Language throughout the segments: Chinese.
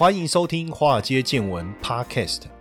欢迎收听《华尔街见闻》Podcast。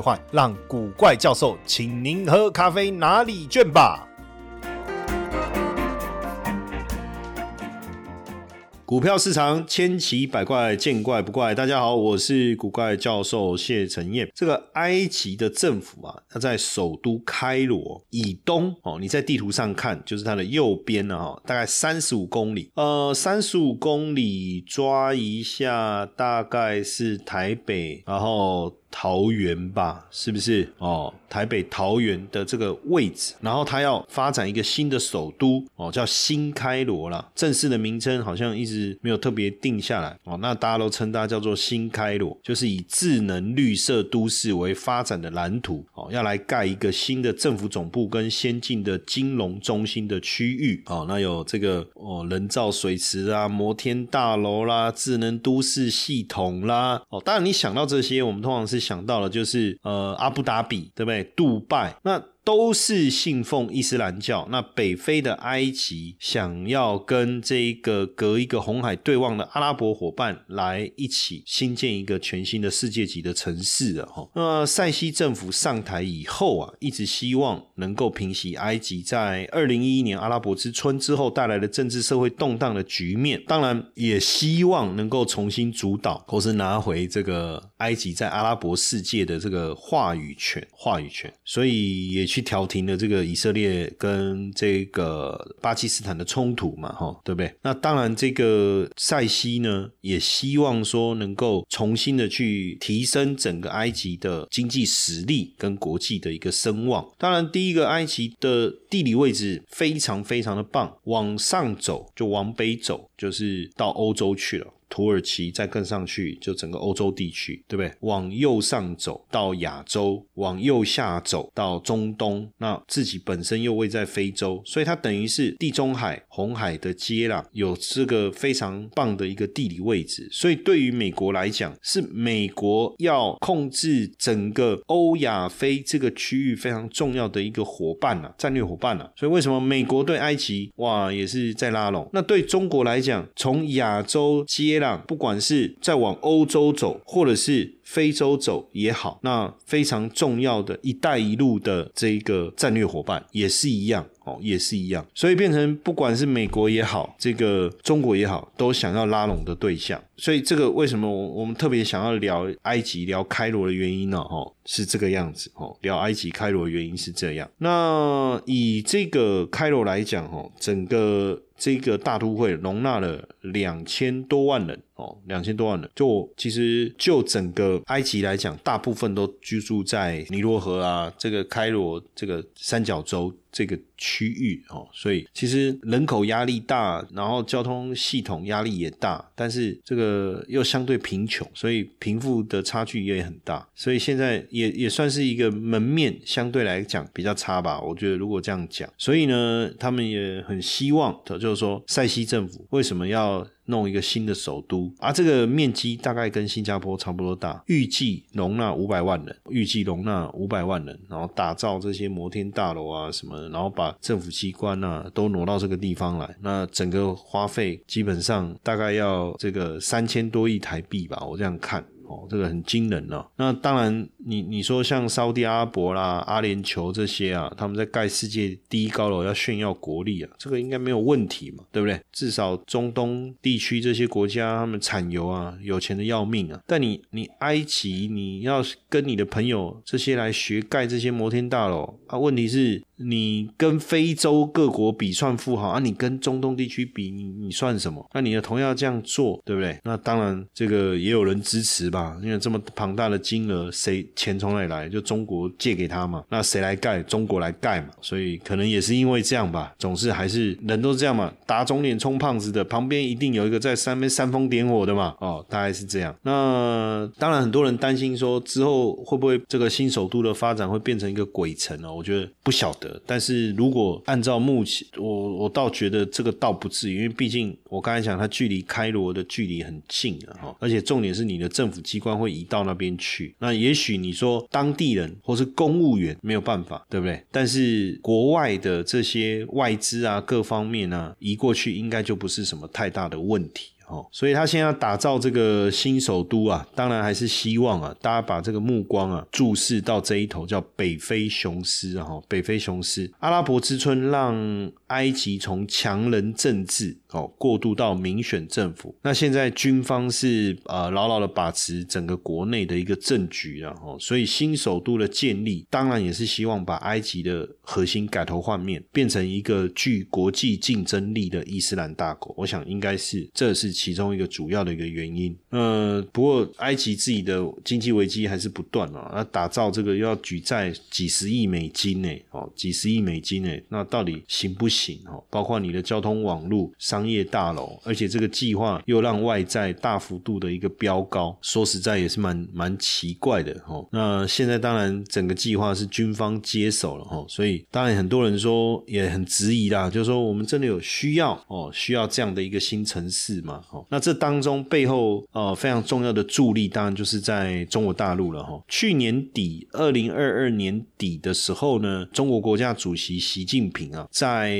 换让古怪教授请您喝咖啡哪里卷吧。股票市场千奇百怪，见怪不怪。大家好，我是古怪教授谢承彦。这个埃及的政府啊，它在首都开罗以东哦，你在地图上看，就是它的右边呢哈，大概三十五公里。呃，三十五公里抓一下，大概是台北，然后。桃园吧，是不是哦？台北桃园的这个位置，然后他要发展一个新的首都哦，叫新开罗啦。正式的名称好像一直没有特别定下来哦。那大家都称它叫做新开罗，就是以智能绿色都市为发展的蓝图哦，要来盖一个新的政府总部跟先进的金融中心的区域哦。那有这个哦人造水池啊、摩天大楼啦、智能都市系统啦哦。当然你想到这些，我们通常是。想到了就是呃阿布达比对不对？杜拜那。都是信奉伊斯兰教。那北非的埃及想要跟这一个隔一个红海对望的阿拉伯伙伴来一起新建一个全新的世界级的城市啊！哈，那塞西政府上台以后啊，一直希望能够平息埃及在二零一一年阿拉伯之春之后带来的政治社会动荡的局面。当然，也希望能够重新主导或是拿回这个埃及在阿拉伯世界的这个话语权。话语权，所以也去。去调停了这个以色列跟这个巴基斯坦的冲突嘛，哈，对不对？那当然，这个塞西呢也希望说能够重新的去提升整个埃及的经济实力跟国际的一个声望。当然，第一个埃及的地理位置非常非常的棒，往上走就往北走，就是到欧洲去了。土耳其再跟上去，就整个欧洲地区，对不对？往右上走到亚洲，往右下走到中东，那自己本身又位在非洲，所以它等于是地中海、红海的接壤，有这个非常棒的一个地理位置。所以对于美国来讲，是美国要控制整个欧亚非这个区域非常重要的一个伙伴啊，战略伙伴啊。所以为什么美国对埃及哇也是在拉拢？那对中国来讲，从亚洲接不管是在往欧洲走，或者是非洲走也好，那非常重要的一带一路的这个战略伙伴也是一样哦，也是一样，所以变成不管是美国也好，这个中国也好，都想要拉拢的对象。所以这个为什么我我们特别想要聊埃及、聊开罗的原因呢？哦，是这个样子哦，聊埃及、开罗的原因是这样。那以这个开罗来讲，哦，整个。这个大都会容纳了两千多万人。哦，两千多万人。就其实就整个埃及来讲，大部分都居住在尼罗河啊，这个开罗这个三角洲。这个区域哦，所以其实人口压力大，然后交通系统压力也大，但是这个又相对贫穷，所以贫富的差距也很大，所以现在也也算是一个门面相对来讲比较差吧。我觉得如果这样讲，所以呢，他们也很希望的就是说，塞西政府为什么要？弄一个新的首都，而这个面积大概跟新加坡差不多大，预计容纳五百万人，预计容纳五百万人，然后打造这些摩天大楼啊什么，然后把政府机关啊都挪到这个地方来，那整个花费基本上大概要这个三千多亿台币吧，我这样看。哦，这个很惊人了。那当然，你你说像沙特阿拉伯啦、阿联酋这些啊，他们在盖世界第一高楼要炫耀国力啊，这个应该没有问题嘛，对不对？至少中东地区这些国家，他们产油啊，有钱的要命啊。但你你埃及，你要跟你的朋友这些来学盖这些摩天大楼啊，问题是你跟非洲各国比算富豪啊，你跟中东地区比，你你算什么？那你的同样这样做，对不对？那当然，这个也有人支持吧，因为这么庞大的金额，谁钱从哪里来？就中国借给他嘛，那谁来盖？中国来盖嘛，所以可能也是因为这样吧，总是还是人都这样嘛，打肿脸充胖子的，旁边一定有一个在上面煽风点火的嘛，哦，大概是这样。那当然，很多人担心说之后会不会这个新首都的发展会变成一个鬼城呢？我觉得不晓得。但是如果按照目前，我我倒觉得这个倒不至于，因为毕竟我刚才讲，它距离开罗的距离很近啊，哈，而且重点是你的政府机关会移到那边去。那也许你说当地人或是公务员没有办法，对不对？但是国外的这些外资啊，各方面啊移过去，应该就不是什么太大的问题。哦，所以他现在打造这个新首都啊，当然还是希望啊，大家把这个目光啊注视到这一头，叫北非雄狮啊，北非雄狮，阿拉伯之春让埃及从强人政治哦过渡到民选政府，那现在军方是呃牢牢的把持整个国内的一个政局啊，哦，所以新首都的建立，当然也是希望把埃及的核心改头换面，变成一个具国际竞争力的伊斯兰大国。我想应该是这是。其中一个主要的一个原因，呃，不过埃及自己的经济危机还是不断啊，那打造这个要举债几十亿美金呢，哦，几十亿美金呢，那到底行不行？哦，包括你的交通网络、商业大楼，而且这个计划又让外债大幅度的一个飙高，说实在也是蛮蛮奇怪的，哦。那现在当然整个计划是军方接手了，哦，所以当然很多人说也很质疑啦，就是说我们真的有需要哦，需要这样的一个新城市吗？那这当中背后呃非常重要的助力，当然就是在中国大陆了哈。去年底，二零二二年底的时候呢，中国国家主席习近平啊，在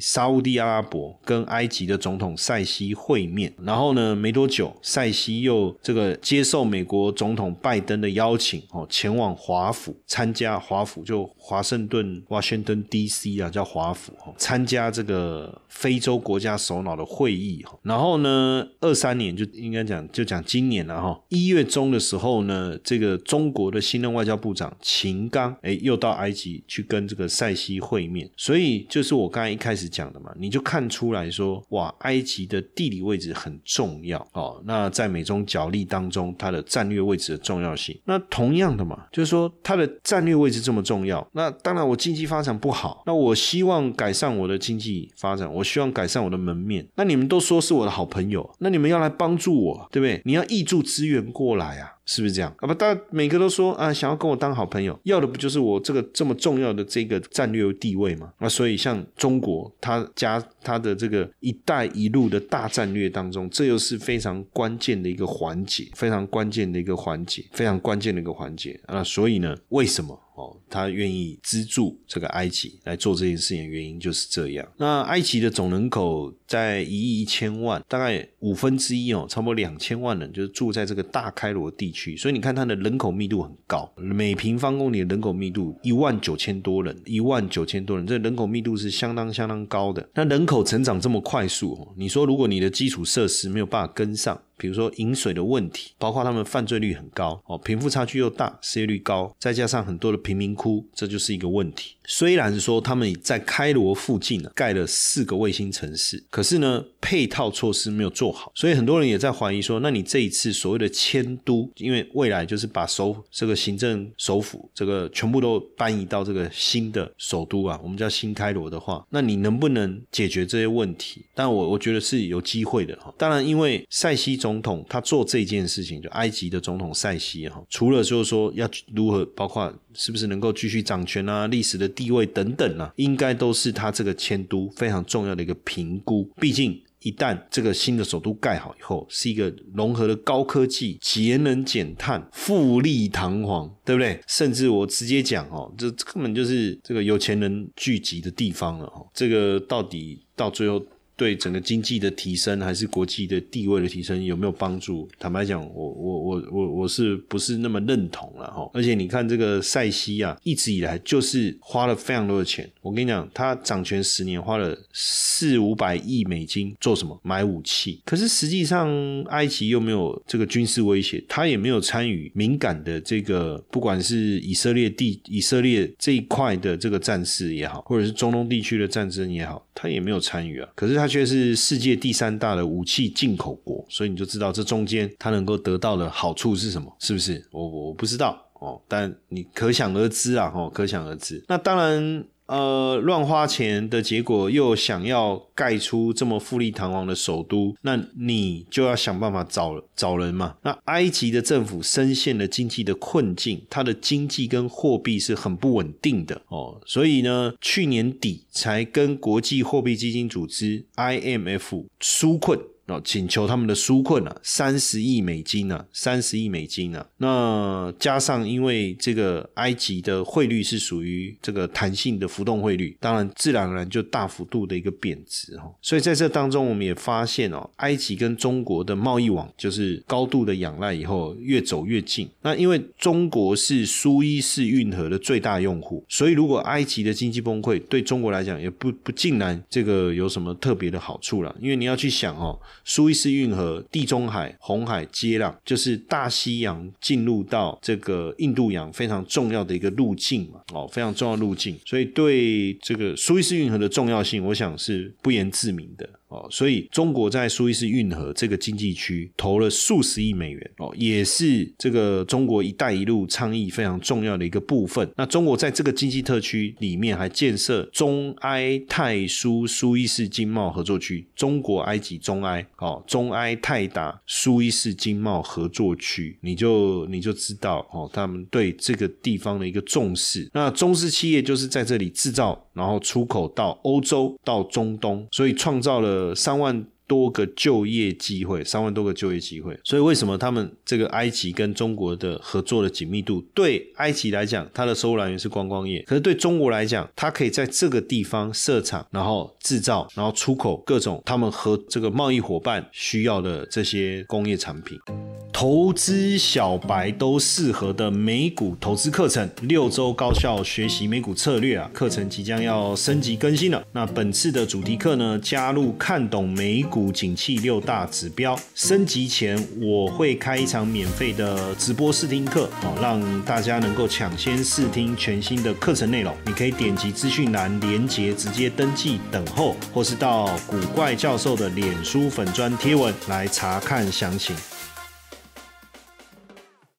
沙地阿拉伯跟埃及级的总统塞西会面，然后呢，没多久，塞西又这个接受美国总统拜登的邀请哦，前往华府参加华府就华盛顿华盛顿 D.C. 啊，叫华府哈，参加这个非洲国家首脑的会议，然后呢。二三年就应该讲，就讲今年了哈。一月中的时候呢，这个中国的新任外交部长秦刚，哎，又到埃及去跟这个塞西会面。所以就是我刚才一开始讲的嘛，你就看出来说，哇，埃及的地理位置很重要哦。那在美中角力当中，它的战略位置的重要性，那同样的嘛，就是说它的战略位置这么重要，那当然我经济发展不好，那我希望改善我的经济发展，我希望改善我的门面。那你们都说是我的好朋友。那你们要来帮助我，对不对？你要挹注资源过来啊，是不是这样？啊不，大家每个都说啊，想要跟我当好朋友，要的不就是我这个这么重要的这个战略地位吗？那所以像中国，它加它的这个“一带一路”的大战略当中，这又是非常关键的一个环节，非常关键的一个环节，非常关键的一个环节啊。所以呢，为什么？哦，他愿意资助这个埃及来做这件事情的原因就是这样。那埃及的总人口在一亿一千万，大概五分之一哦，差不多两千万人就是住在这个大开罗地区，所以你看它的人口密度很高，每平方公里的人口密度一万九千多人，一万九千多人，这人口密度是相当相当高的。那人口成长这么快速，你说如果你的基础设施没有办法跟上？比如说饮水的问题，包括他们犯罪率很高哦，贫富差距又大，失业率高，再加上很多的贫民窟，这就是一个问题。虽然说他们在开罗附近呢盖了四个卫星城市，可是呢配套措施没有做好，所以很多人也在怀疑说，那你这一次所谓的迁都，因为未来就是把首这个行政首府这个全部都搬移到这个新的首都啊，我们叫新开罗的话，那你能不能解决这些问题？但我我觉得是有机会的哈。当然，因为塞西总总统他做这件事情，就埃及的总统塞西哈，除了就是说要如何，包括是不是能够继续掌权啊，历史的。地位等等啊，应该都是他这个迁都非常重要的一个评估。毕竟，一旦这个新的首都盖好以后，是一个融合的高科技、节能减碳、富丽堂皇，对不对？甚至我直接讲哦，这根本就是这个有钱人聚集的地方了。哦，这个到底到最后对整个经济的提升，还是国际的地位的提升有没有帮助？坦白讲，我我我我我是不是那么认同了哈？而且你看这个塞西啊，一直以来就是花了非常多的钱。我跟你讲，他掌权十年花了四五百亿美金做什么？买武器。可是实际上，埃及又没有这个军事威胁，他也没有参与敏感的这个，不管是以色列地以色列这一块的这个战事也好，或者是中东地区的战争也好，他也没有参与啊。可是他却是世界第三大的武器进口国，所以你就知道这中间它能够得到的好处是什么？是不是？我我不知道哦，但你可想而知啊，哦，可想而知。那当然。呃，乱花钱的结果，又想要盖出这么富丽堂皇的首都，那你就要想办法找找人嘛。那埃及的政府深陷了经济的困境，它的经济跟货币是很不稳定的哦，所以呢，去年底才跟国际货币基金组织 IMF 纾困。那，请求他们的纾困啊，三十亿美金啊，三十亿美金啊。那加上因为这个埃及的汇率是属于这个弹性的浮动汇率，当然自然而然就大幅度的一个贬值哈。所以在这当中，我们也发现哦，埃及跟中国的贸易网就是高度的仰赖，以后越走越近。那因为中国是苏伊士运河的最大用户，所以如果埃及的经济崩溃，对中国来讲也不不尽然这个有什么特别的好处了。因为你要去想哦。苏伊士运河、地中海、红海接壤，就是大西洋进入到这个印度洋非常重要的一个路径嘛，哦，非常重要路径，所以对这个苏伊士运河的重要性，我想是不言自明的。哦，所以中国在苏伊士运河这个经济区投了数十亿美元，哦，也是这个中国“一带一路”倡议非常重要的一个部分。那中国在这个经济特区里面还建设中埃泰苏苏伊士经贸合作区，中国、埃及、中埃，哦，中埃泰达苏伊士经贸合作区，你就你就知道哦，他们对这个地方的一个重视。那中资企业就是在这里制造，然后出口到欧洲、到中东，所以创造了。呃，三万多个就业机会，三万多个就业机会。所以为什么他们这个埃及跟中国的合作的紧密度？对埃及来讲，它的收入来源是观光业；可是对中国来讲，它可以在这个地方设厂，然后制造，然后出口各种他们和这个贸易伙伴需要的这些工业产品。投资小白都适合的美股投资课程，六周高效学习美股策略啊！课程即将要升级更新了。那本次的主题课呢，加入看懂美股股景气六大指标。升级前我会开一场免费的直播试听课哦，让大家能够抢先试听全新的课程内容。你可以点击资讯栏连接直接登记等候，或是到古怪教授的脸书粉砖贴文来查看详情。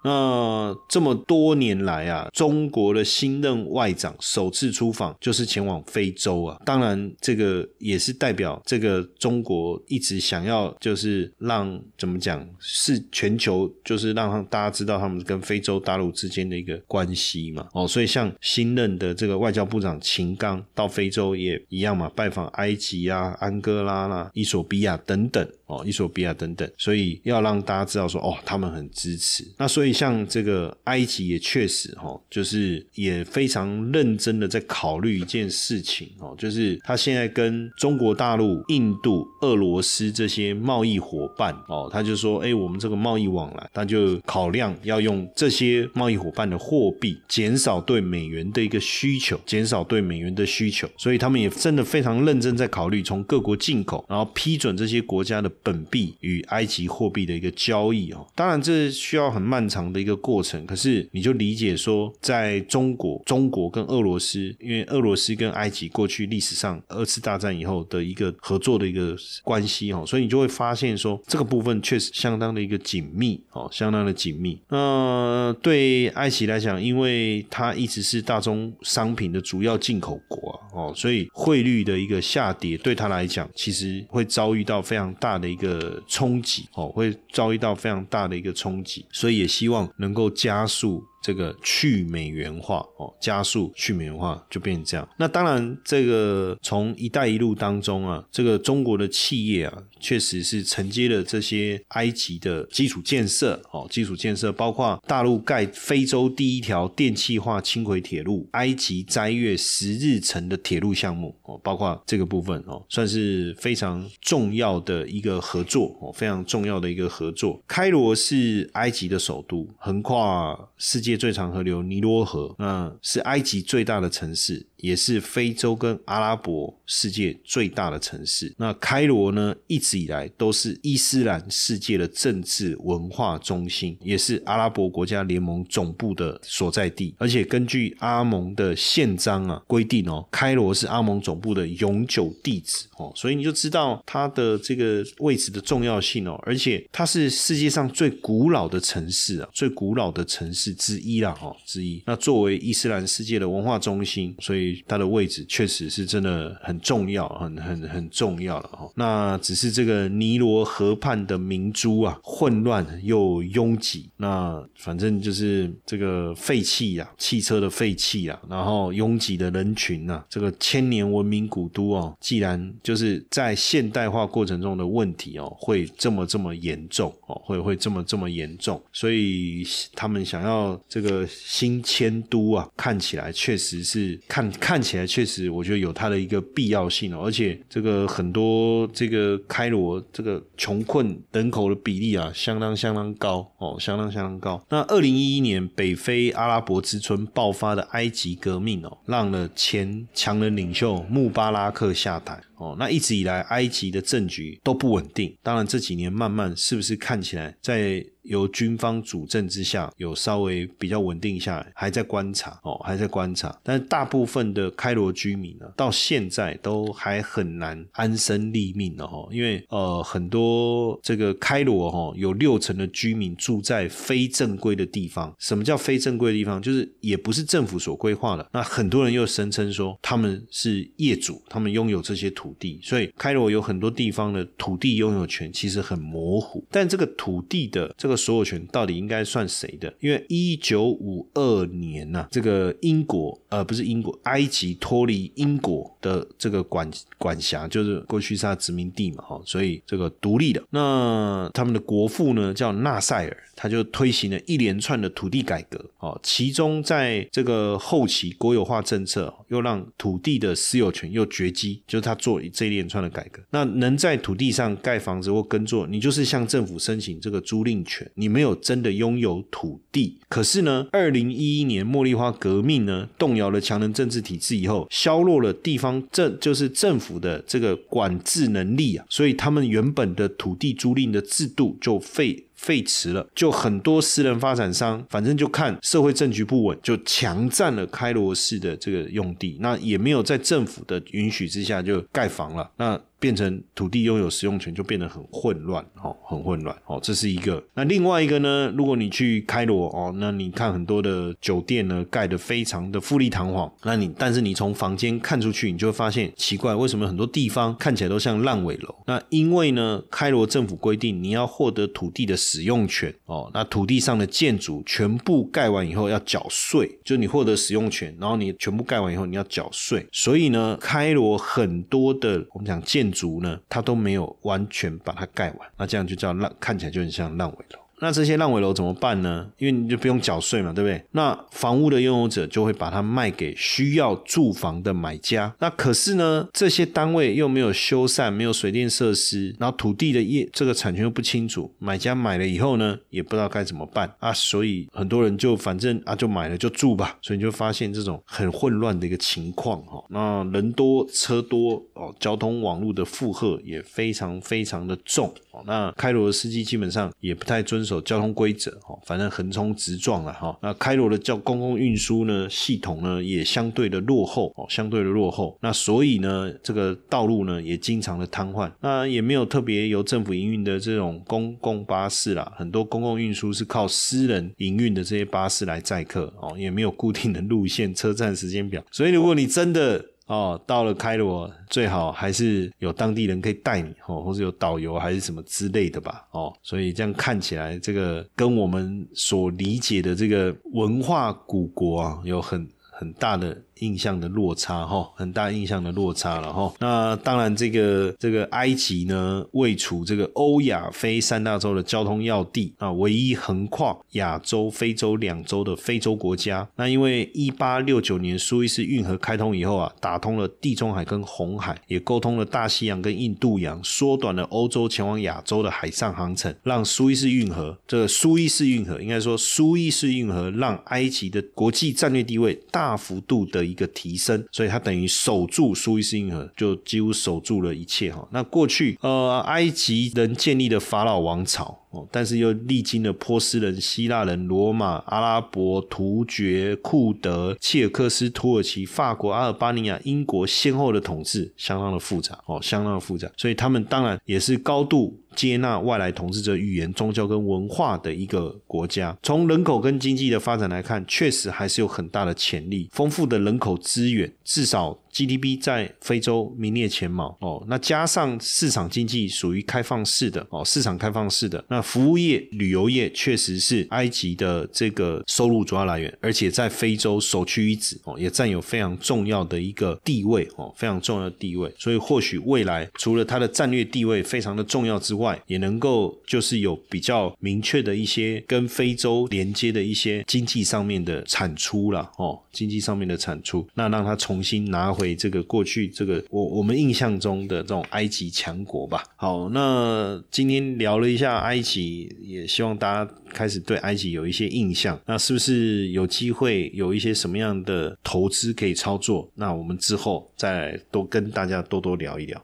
那这么多年来啊，中国的新任外长首次出访就是前往非洲啊。当然，这个也是代表这个中国一直想要，就是让怎么讲，是全球，就是让大家知道他们跟非洲大陆之间的一个关系嘛。哦，所以像新任的这个外交部长秦刚到非洲也一样嘛，拜访埃及啊、安哥拉啦、伊索比亚等等。哦，伊索比亚等等，所以要让大家知道说，哦，他们很支持。那所以像这个埃及也确实哈，就是也非常认真的在考虑一件事情哦，就是他现在跟中国大陆、印度、俄罗斯这些贸易伙伴哦，他就说，哎，我们这个贸易往来，他就考量要用这些贸易伙伴的货币，减少对美元的一个需求，减少对美元的需求。所以他们也真的非常认真在考虑从各国进口，然后批准这些国家的。本币与埃及货币的一个交易哦，当然这需要很漫长的一个过程。可是你就理解说，在中国、中国跟俄罗斯，因为俄罗斯跟埃及过去历史上二次大战以后的一个合作的一个关系哦，所以你就会发现说，这个部分确实相当的一个紧密哦，相当的紧密。那对埃及来讲，因为它一直是大宗商品的主要进口国啊哦，所以汇率的一个下跌对他来讲，其实会遭遇到非常大的。一个冲击哦，会遭遇到非常大的一个冲击，所以也希希望能够加速。这个去美元化哦，加速去美元化就变成这样。那当然，这个从“一带一路”当中啊，这个中国的企业啊，确实是承接了这些埃及的基础建设哦，基础建设包括大陆盖非洲第一条电气化轻轨铁路——埃及斋月十日城的铁路项目哦，包括这个部分哦，算是非常重要的一个合作哦，非常重要的一个合作。开罗是埃及的首都，横跨世界最长河流尼罗河，那是埃及最大的城市。也是非洲跟阿拉伯世界最大的城市。那开罗呢，一直以来都是伊斯兰世界的政治文化中心，也是阿拉伯国家联盟总部的所在地。而且根据阿盟的宪章啊规定哦，开罗是阿盟总部的永久地址哦，所以你就知道它的这个位置的重要性哦。而且它是世界上最古老的城市啊，最古老的城市之一啦哈之一。那作为伊斯兰世界的文化中心，所以它的位置确实是真的很重要，很很很重要了哈。那只是这个尼罗河畔的明珠啊，混乱又拥挤。那反正就是这个废气啊，汽车的废气啊，然后拥挤的人群啊，这个千年文明古都哦，既然就是在现代化过程中的问题哦，会这么这么严重哦，会会这么这么严重，所以他们想要这个新迁都啊，看起来确实是看。看起来确实，我觉得有它的一个必要性哦，而且这个很多这个开罗这个穷困人口的比例啊，相当相当高哦，相当相当高。那二零一一年北非阿拉伯之春爆发的埃及革命哦，让了前强人领袖穆巴拉克下台哦，那一直以来埃及的政局都不稳定。当然这几年慢慢是不是看起来在。由军方主政之下，有稍微比较稳定下来，还在观察哦，还在观察。但是大部分的开罗居民呢，到现在都还很难安身立命的哈，因为呃，很多这个开罗哈，有六成的居民住在非正规的地方。什么叫非正规的地方？就是也不是政府所规划的。那很多人又声称说他们是业主，他们拥有这些土地，所以开罗有很多地方的土地拥有权其实很模糊。但这个土地的这个。所有权到底应该算谁的？因为一九五二年呐，这个英国呃不是英国，埃及脱离英国的这个管管辖，就是过去是他殖民地嘛，哈，所以这个独立的。那他们的国父呢叫纳赛尔。他就推行了一连串的土地改革，哦，其中在这个后期国有化政策又让土地的私有权又绝迹，就是他做这一连串的改革。那能在土地上盖房子或耕作，你就是向政府申请这个租赁权，你没有真的拥有土地。可是呢，二零一一年茉莉花革命呢，动摇了强人政治体制以后，削弱了地方政就是政府的这个管制能力啊，所以他们原本的土地租赁的制度就废。废弛了，就很多私人发展商，反正就看社会政局不稳，就强占了开罗市的这个用地，那也没有在政府的允许之下就盖房了，那。变成土地拥有使用权就变得很混乱，哦，很混乱，哦，这是一个。那另外一个呢？如果你去开罗哦，那你看很多的酒店呢，盖得非常的富丽堂皇。那你但是你从房间看出去，你就会发现奇怪，为什么很多地方看起来都像烂尾楼？那因为呢，开罗政府规定你要获得土地的使用权哦，那土地上的建筑全部盖完以后要缴税，就你获得使用权，然后你全部盖完以后你要缴税。所以呢，开罗很多的我们讲建足呢，它都没有完全把它盖完，那这样就叫烂，看起来就很像烂尾楼。那这些烂尾楼怎么办呢？因为你就不用缴税嘛，对不对？那房屋的拥有者就会把它卖给需要住房的买家。那可是呢，这些单位又没有修缮，没有水电设施，然后土地的业这个产权又不清楚，买家买了以后呢，也不知道该怎么办啊。所以很多人就反正啊，就买了就住吧。所以你就发现这种很混乱的一个情况哈。那人多车多哦，交通网络的负荷也非常非常的重。那开罗的司机基本上也不太遵守交通规则，哦，反正横冲直撞了，哈。那开罗的叫公共运输呢系统呢也相对的落后，哦，相对的落后。那所以呢，这个道路呢也经常的瘫痪。那也没有特别由政府营运的这种公共巴士啦，很多公共运输是靠私人营运的这些巴士来载客，哦，也没有固定的路线、车站时间表。所以如果你真的哦，到了开罗最好还是有当地人可以带你哦，或者有导游还是什么之类的吧哦，所以这样看起来，这个跟我们所理解的这个文化古国啊，有很很大的。印象的落差哈，很大印象的落差了哈。那当然，这个这个埃及呢，位处这个欧亚非三大洲的交通要地啊，唯一横跨亚洲、非洲两洲的非洲国家。那因为一八六九年苏伊士运河开通以后啊，打通了地中海跟红海，也沟通了大西洋跟印度洋，缩短了欧洲前往亚洲的海上航程，让苏伊士运河这个苏伊士运河应该说苏伊士运河让埃及的国际战略地位大幅度的。一个提升，所以它等于守住苏伊士运河，就几乎守住了一切哈。那过去呃，埃及人建立的法老王朝哦。但是又历经了波斯人、希腊人、罗马、阿拉伯、突厥、库德、切尔克斯、土耳其、法国、阿尔巴尼亚、英国先后的统治，相当的复杂哦，相当的复杂。所以他们当然也是高度接纳外来统治者语言、宗教跟文化的一个国家。从人口跟经济的发展来看，确实还是有很大的潜力，丰富的人口资源，至少。GDP 在非洲名列前茅哦，那加上市场经济属于开放式的哦，市场开放式的那服务业、旅游业确实是埃及的这个收入主要来源，而且在非洲首屈一指哦，也占有非常重要的一个地位哦，非常重要的地位。所以或许未来除了它的战略地位非常的重要之外，也能够就是有比较明确的一些跟非洲连接的一些经济上面的产出了哦，经济上面的产出，那让它重新拿回。这个过去，这个我我们印象中的这种埃及强国吧。好，那今天聊了一下埃及，也希望大家开始对埃及有一些印象。那是不是有机会有一些什么样的投资可以操作？那我们之后再多跟大家多多聊一聊。